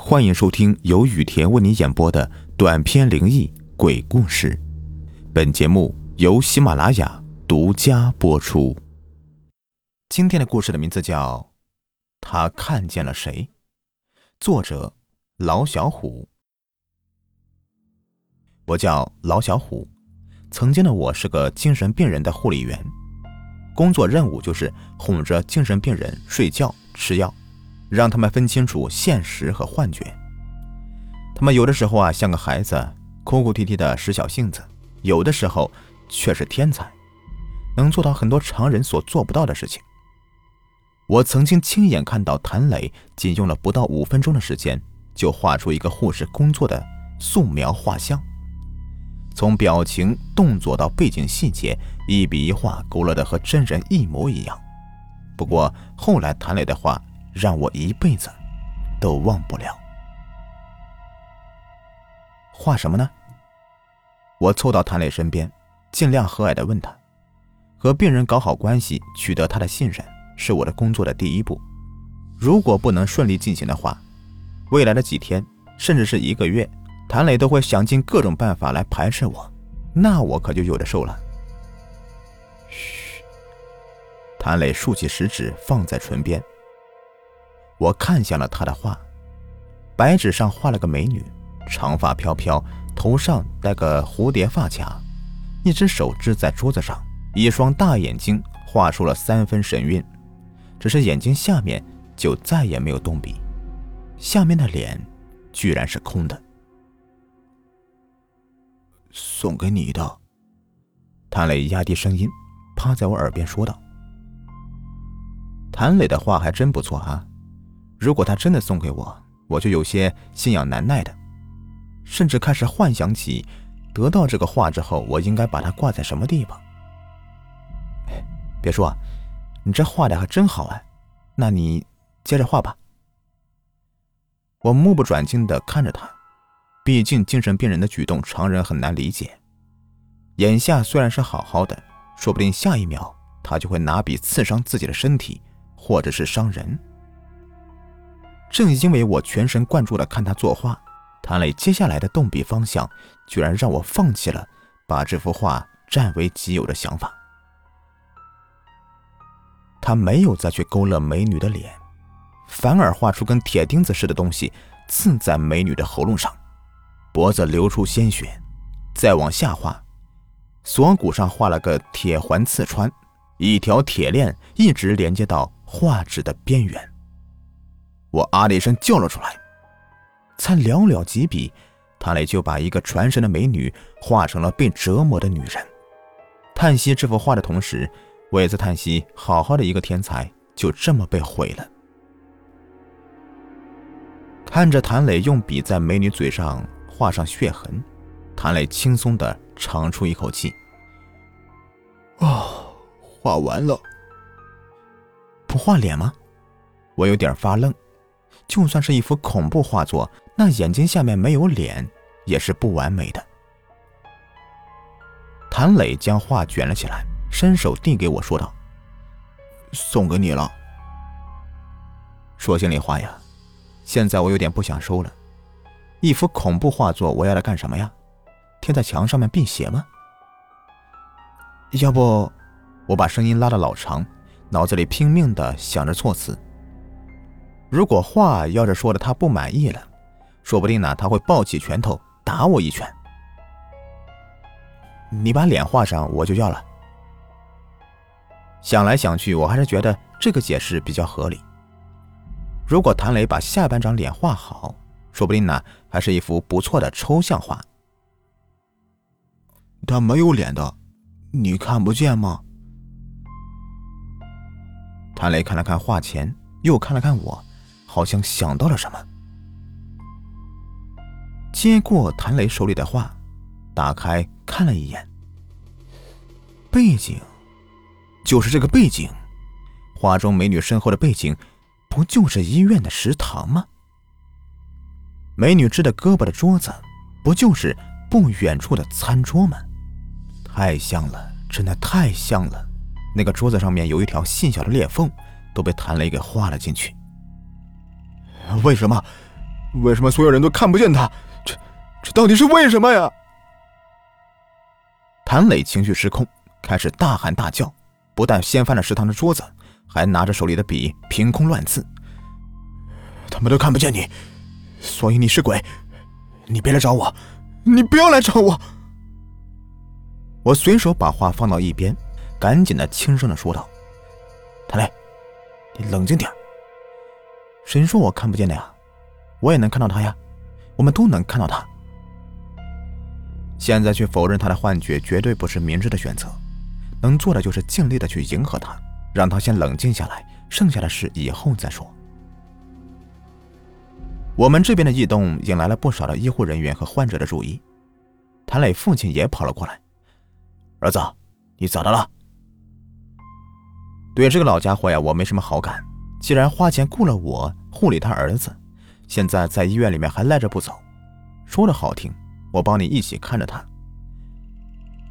欢迎收听由雨田为你演播的短篇灵异鬼故事。本节目由喜马拉雅独家播出。今天的故事的名字叫《他看见了谁》，作者老小虎。我叫老小虎，曾经的我是个精神病人的护理员，工作任务就是哄着精神病人睡觉、吃药。让他们分清楚现实和幻觉。他们有的时候啊像个孩子，哭哭啼啼的使小性子；有的时候却是天才，能做到很多常人所做不到的事情。我曾经亲眼看到谭磊仅用了不到五分钟的时间，就画出一个护士工作的素描画像，从表情、动作到背景细节，一笔一画勾勒的和真人一模一样。不过后来谭磊的画。让我一辈子都忘不了。画什么呢？我凑到谭磊身边，尽量和蔼的问他：“和病人搞好关系，取得他的信任，是我的工作的第一步。如果不能顺利进行的话，未来的几天，甚至是一个月，谭磊都会想尽各种办法来排斥我，那我可就有的受了。”嘘，谭磊竖起食指，放在唇边。我看向了他的画，白纸上画了个美女，长发飘飘，头上戴个蝴蝶发卡，一只手支在桌子上，一双大眼睛画出了三分神韵，只是眼睛下面就再也没有动笔，下面的脸居然是空的。送给你的，谭磊压低声音，趴在我耳边说道：“谭磊的画还真不错哈。”如果他真的送给我，我就有些心痒难耐的，甚至开始幻想起，得到这个画之后，我应该把它挂在什么地方。别说，你这画的还真好哎，那你接着画吧。我目不转睛的看着他，毕竟精神病人的举动常人很难理解。眼下虽然是好好的，说不定下一秒他就会拿笔刺伤自己的身体，或者是伤人。正因为我全神贯注的看他作画，谭磊接下来的动笔方向，居然让我放弃了把这幅画占为己有的想法。他没有再去勾勒美女的脸，反而画出跟铁钉子似的东西刺在美女的喉咙上，脖子流出鲜血，再往下画，锁骨上画了个铁环刺穿，一条铁链一直连接到画纸的边缘。我啊的一声叫了出来，才寥寥几笔，谭磊就把一个传神的美女画成了被折磨的女人。叹息这幅画的同时，我也在叹息：好好的一个天才就这么被毁了。看着谭磊用笔在美女嘴上画上血痕，谭磊轻松的长出一口气：“哦，画完了。不画脸吗？”我有点发愣。就算是一幅恐怖画作，那眼睛下面没有脸也是不完美的。谭磊将画卷了起来，伸手递给我说道：“送给你了。”说心里话呀，现在我有点不想收了。一幅恐怖画作，我要来干什么呀？贴在墙上面辟邪吗？要不，我把声音拉的老长，脑子里拼命的想着措辞。如果话要是说的他不满意了，说不定呢他会抱起拳头打我一拳。你把脸画上，我就要了。想来想去，我还是觉得这个解释比较合理。如果谭磊把下半张脸画好，说不定呢还是一幅不错的抽象画。他没有脸的，你看不见吗？谭磊看了看画前，又看了看我。好像想到了什么，接过谭磊手里的画，打开看了一眼。背景，就是这个背景，画中美女身后的背景，不就是医院的食堂吗？美女支的胳膊的桌子，不就是不远处的餐桌吗？太像了，真的太像了。那个桌子上面有一条细小的裂缝，都被谭磊给画了进去。为什么？为什么所有人都看不见他？这这到底是为什么呀？谭磊情绪失控，开始大喊大叫，不但掀翻了食堂的桌子，还拿着手里的笔凭空乱刺。他们都看不见你，所以你是鬼。你别来找我，你不要来找我。我随手把话放到一边，赶紧的轻声的说道：“谭磊，你冷静点。谁说我看不见的呀？我也能看到他呀，我们都能看到他。”现在去否认他的幻觉，绝对不是明智的选择。能做的就是尽力的去迎合他，让他先冷静下来，剩下的事以后再说。我们这边的异动引来了不少的医护人员和患者的注意，谭磊父亲也跑了过来：“儿子，你咋的了？”对这个老家伙呀，我没什么好感。既然花钱雇了我护理他儿子，现在在医院里面还赖着不走，说的好听。我帮你一起看着他。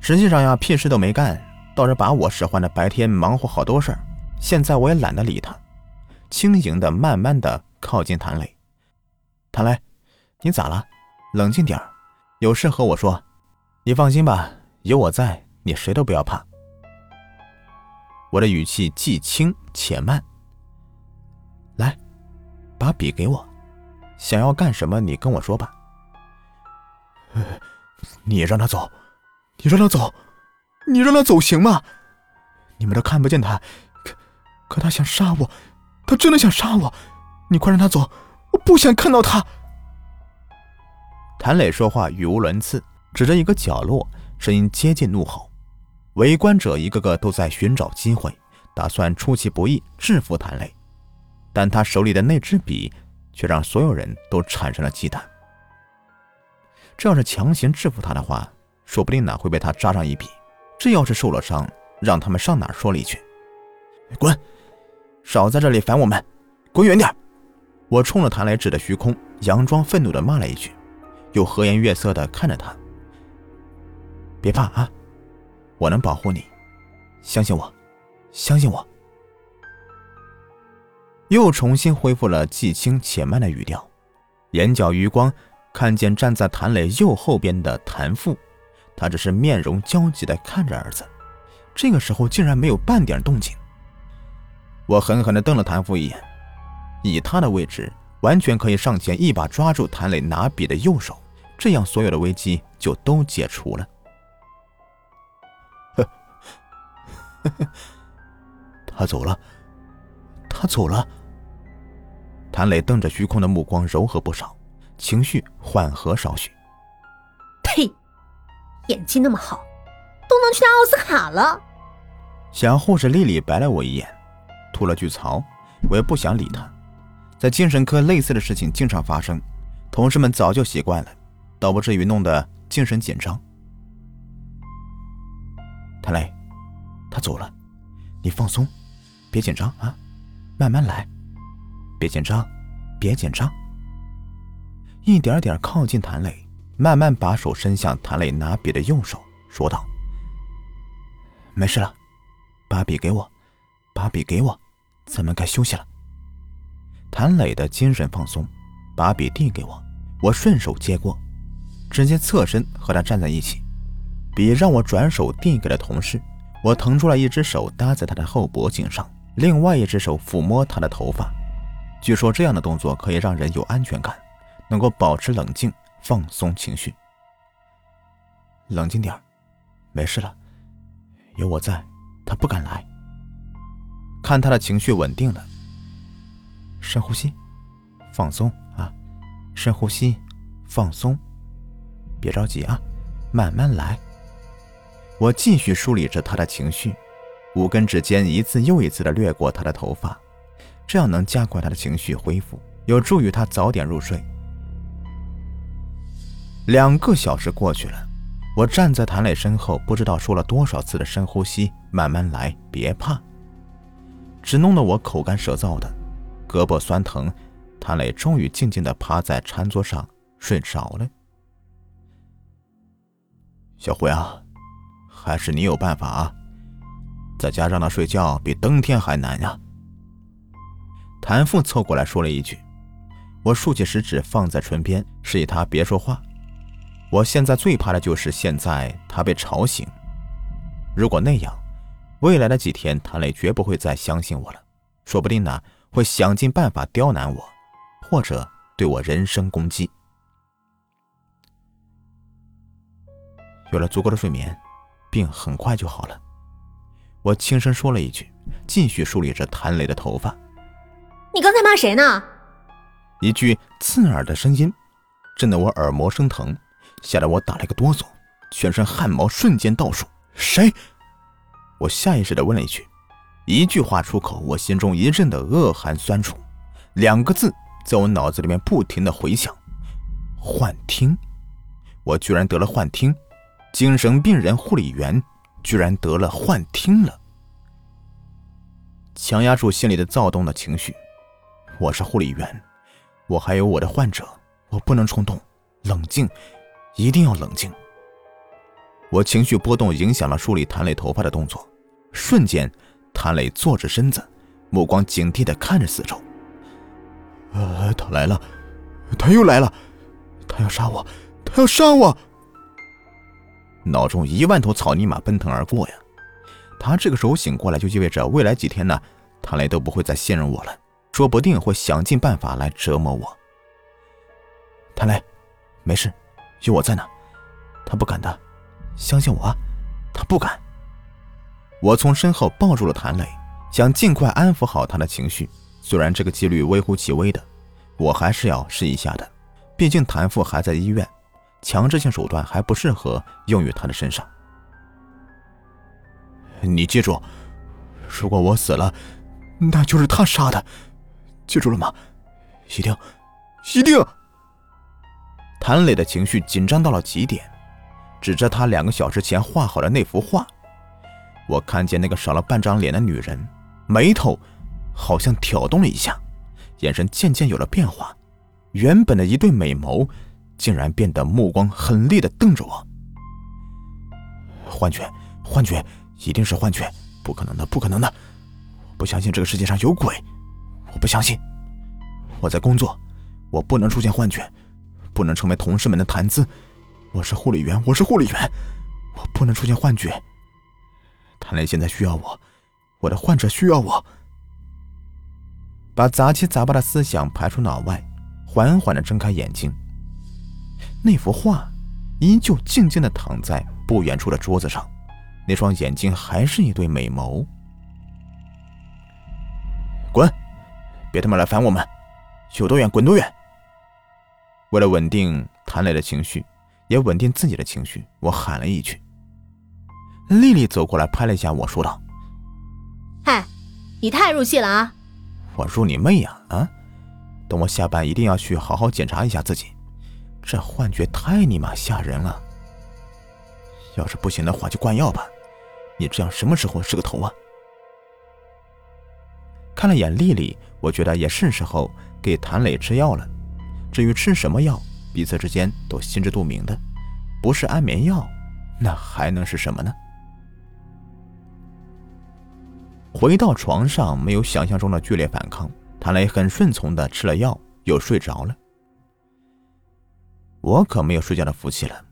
实际上呀，屁事都没干，倒是把我使唤的白天忙活好多事儿。现在我也懒得理他，轻盈的、慢慢的靠近谭磊。谭磊，你咋了？冷静点儿，有事和我说。你放心吧，有我在，你谁都不要怕。我的语气既轻且慢。把笔给我，想要干什么，你跟我说吧。你让他走，你让他走，你让他走行吗？你们都看不见他，可可他想杀我，他真的想杀我！你快让他走，我不想看到他。谭磊说话语无伦次，指着一个角落，声音接近怒吼。围观者一个个都在寻找机会，打算出其不意制服谭磊，但他手里的那支笔却让所有人都产生了忌惮。这要是强行制服他的话，说不定呢会被他扎上一笔。这要是受了伤，让他们上哪儿说理去？滚！少在这里烦我们，滚远点！我冲着弹来指的虚空，佯装愤怒的骂了一句，又和颜悦色的看着他。别怕啊，我能保护你，相信我，相信我。又重新恢复了既轻且慢的语调，眼角余光。看见站在谭磊右后边的谭父，他只是面容焦急地看着儿子，这个时候竟然没有半点动静。我狠狠地瞪了谭父一眼，以他的位置，完全可以上前一把抓住谭磊拿笔的右手，这样所有的危机就都解除了。他走了，他走了。谭磊瞪着虚空的目光柔和不少。情绪缓和少许。呸！演技那么好，都能去拿奥斯卡了。小护士丽丽白了我一眼，吐了句槽。我也不想理她。在精神科，类似的事情经常发生，同事们早就习惯了，倒不至于弄得精神紧张。谭磊，他走了，你放松，别紧张啊，慢慢来，别紧张，别紧张。一点点靠近谭磊，慢慢把手伸向谭磊拿笔的右手，说道：“没事了，把笔给我，把笔给我，咱们该休息了。”谭磊的精神放松，把笔递给我，我顺手接过，直接侧身和他站在一起。笔让我转手递给了同事，我腾出了一只手搭在他的后脖颈上，另外一只手抚摸他的头发。据说这样的动作可以让人有安全感。能够保持冷静，放松情绪。冷静点没事了，有我在，他不敢来。看他的情绪稳定了，深呼吸，放松啊，深呼吸，放松，别着急啊，慢慢来。我继续梳理着他的情绪，五根指尖一次又一次的掠过他的头发，这样能加快他的情绪恢复，有助于他早点入睡。两个小时过去了，我站在谭磊身后，不知道说了多少次的深呼吸，慢慢来，别怕。只弄得我口干舌燥的，胳膊酸疼。谭磊终于静静的趴在餐桌上睡着了。小辉啊，还是你有办法啊，在家让他睡觉比登天还难呀。谭父凑过来说了一句，我竖起食指放在唇边，示意他别说话。我现在最怕的就是现在他被吵醒。如果那样，未来的几天谭磊绝不会再相信我了，说不定呢会想尽办法刁难我，或者对我人身攻击。有了足够的睡眠，病很快就好了。我轻声说了一句，继续梳理着谭磊的头发。你刚才骂谁呢？一句刺耳的声音，震得我耳膜生疼，吓得我打了个哆嗦，全身汗毛瞬间倒竖。谁？我下意识的问了一句。一句话出口，我心中一阵的恶寒酸楚，两个字在我脑子里面不停的回响：幻听。我居然得了幻听。精神病人护理员居然得了幻听了，强压住心里的躁动的情绪。我是护理员，我还有我的患者，我不能冲动，冷静，一定要冷静。我情绪波动影响了梳理谭磊头发的动作，瞬间，谭磊坐直身子，目光警惕的看着四周。呃，他来了，他又来了，他要杀我，他要杀我。脑中一万头草泥马奔腾而过呀！他这个时候醒过来，就意味着未来几天呢，谭磊都不会再信任我了，说不定会想尽办法来折磨我。谭磊，没事，有我在呢，他不敢的，相信我，他不敢。我从身后抱住了谭磊，想尽快安抚好他的情绪。虽然这个几率微乎其微的，我还是要试一下的，毕竟谭父还在医院。强制性手段还不适合用于他的身上。你记住，如果我死了，那就是他杀的，记住了吗？一定，一定！谭磊的情绪紧张到了极点，指着他两个小时前画好的那幅画。我看见那个少了半张脸的女人，眉头好像挑动了一下，眼神渐渐有了变化，原本的一对美眸。竟然变得目光狠厉的瞪着我。幻觉，幻觉，一定是幻觉，不可能的，不可能的！不相信这个世界上有鬼，我不相信。我在工作，我不能出现幻觉，不能成为同事们的谈资。我是护理员，我是护理员，我不能出现幻觉。谭磊现在需要我，我的患者需要我。把杂七杂八的思想排出脑外，缓缓的睁开眼睛。那幅画依旧静静的躺在不远处的桌子上，那双眼睛还是一对美眸。别他妈来烦我们！有多远滚多远！为了稳定谭磊的情绪，也稳定自己的情绪，我喊了一句。丽丽走过来拍了一下我说道：“嗨，你太入戏了啊！”我入你妹呀！啊！等我下班一定要去好好检查一下自己。这幻觉太尼玛吓人了！要是不行的话，就灌药吧。你这样什么时候是个头啊？看了眼丽丽，我觉得也是时候给谭磊吃药了。至于吃什么药，彼此之间都心知肚明的，不是安眠药，那还能是什么呢？回到床上，没有想象中的剧烈反抗，谭磊很顺从的吃了药，又睡着了。我可没有睡觉的福气了，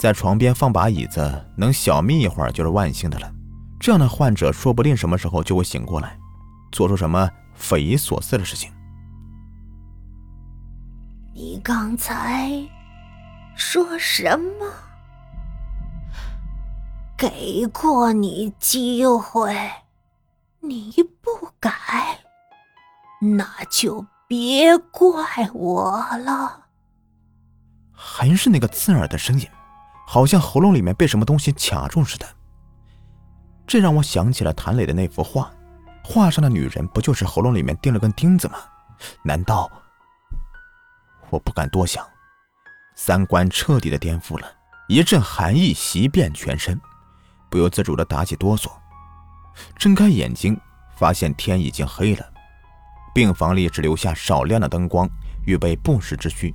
在床边放把椅子，能小眯一会儿就是万幸的了。这样的患者说不定什么时候就会醒过来，做出什么匪夷所思的事情。你刚才说什么？给过你机会，你不改，那就别怪我了。还是那个刺耳的声音，好像喉咙里面被什么东西卡住似的。这让我想起了谭磊的那幅画，画上的女人不就是喉咙里面钉了根钉子吗？难道……我不敢多想，三观彻底的颠覆了，一阵寒意袭遍全身，不由自主的打起哆嗦。睁开眼睛，发现天已经黑了，病房里只留下少量的灯光，预备不时之需。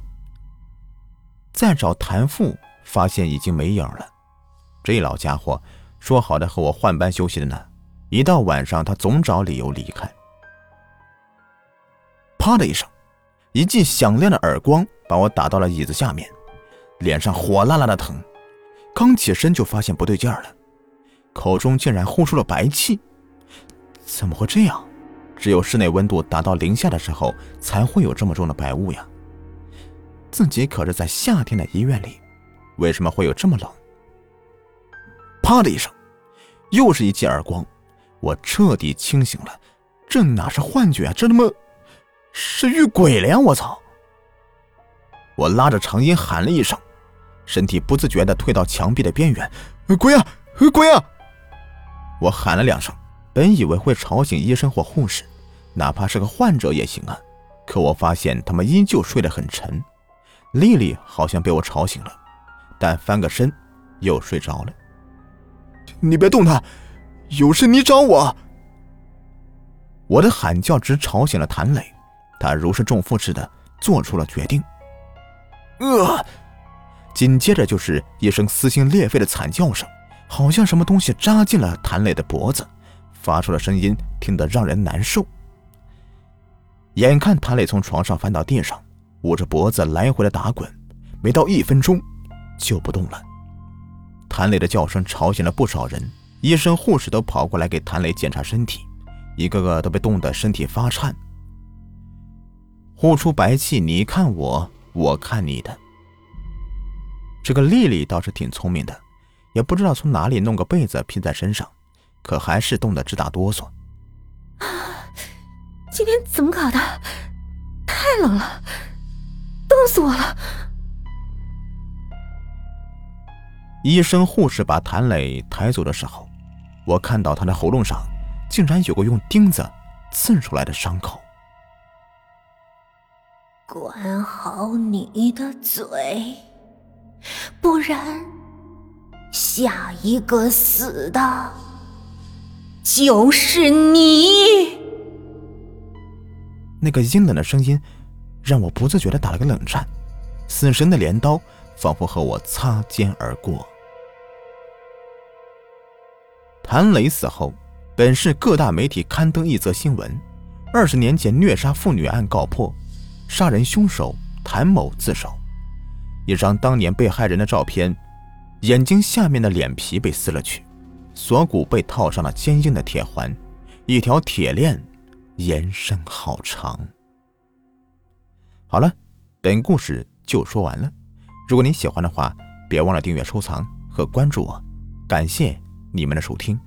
再找谭父，发现已经没影了。这老家伙说好的和我换班休息的呢，一到晚上他总找理由离开。啪的一声，一记响亮的耳光把我打到了椅子下面，脸上火辣辣的疼。刚起身就发现不对劲儿了，口中竟然呼出了白气。怎么会这样？只有室内温度达到零下的时候才会有这么重的白雾呀。自己可是在夏天的医院里，为什么会有这么冷？啪的一声，又是一记耳光，我彻底清醒了。这哪是幻觉啊？这他妈是遇鬼了呀！我操！我拉着长音喊了一声，身体不自觉的退到墙壁的边缘。鬼啊！鬼啊！我喊了两声，本以为会吵醒医生或护士，哪怕是个患者也行啊。可我发现他们依旧睡得很沉。丽丽好像被我吵醒了，但翻个身又睡着了。你别动他，有事你找我。我的喊叫直吵醒了谭磊，他如释重负似的做出了决定。呃，紧接着就是一声撕心裂肺的惨叫声，好像什么东西扎进了谭磊的脖子，发出的声音听得让人难受。眼看谭磊从床上翻到地上。捂着脖子来回的打滚，没到一分钟就不动了。谭磊的叫声吵醒了不少人，医生护士都跑过来给谭磊检查身体，一个个都被冻得身体发颤，呼出白气。你看我，我看你的。这个丽丽倒是挺聪明的，也不知道从哪里弄个被子披在身上，可还是冻得直打哆嗦。今天怎么搞的？太冷了。冻死我了！医生护士把谭磊抬走的时候，我看到他的喉咙上竟然有个用钉子刺出来的伤口。管好你的嘴，不然下一个死的就是你！那个阴冷的声音。让我不自觉的打了个冷战，死神的镰刀仿佛和我擦肩而过。谭磊死后，本市各大媒体刊登一则新闻：二十年前虐杀妇女案告破，杀人凶手谭某自首。一张当年被害人的照片，眼睛下面的脸皮被撕了去，锁骨被套上了坚硬的铁环，一条铁链延伸好长。好了，本故事就说完了。如果您喜欢的话，别忘了订阅、收藏和关注我。感谢你们的收听。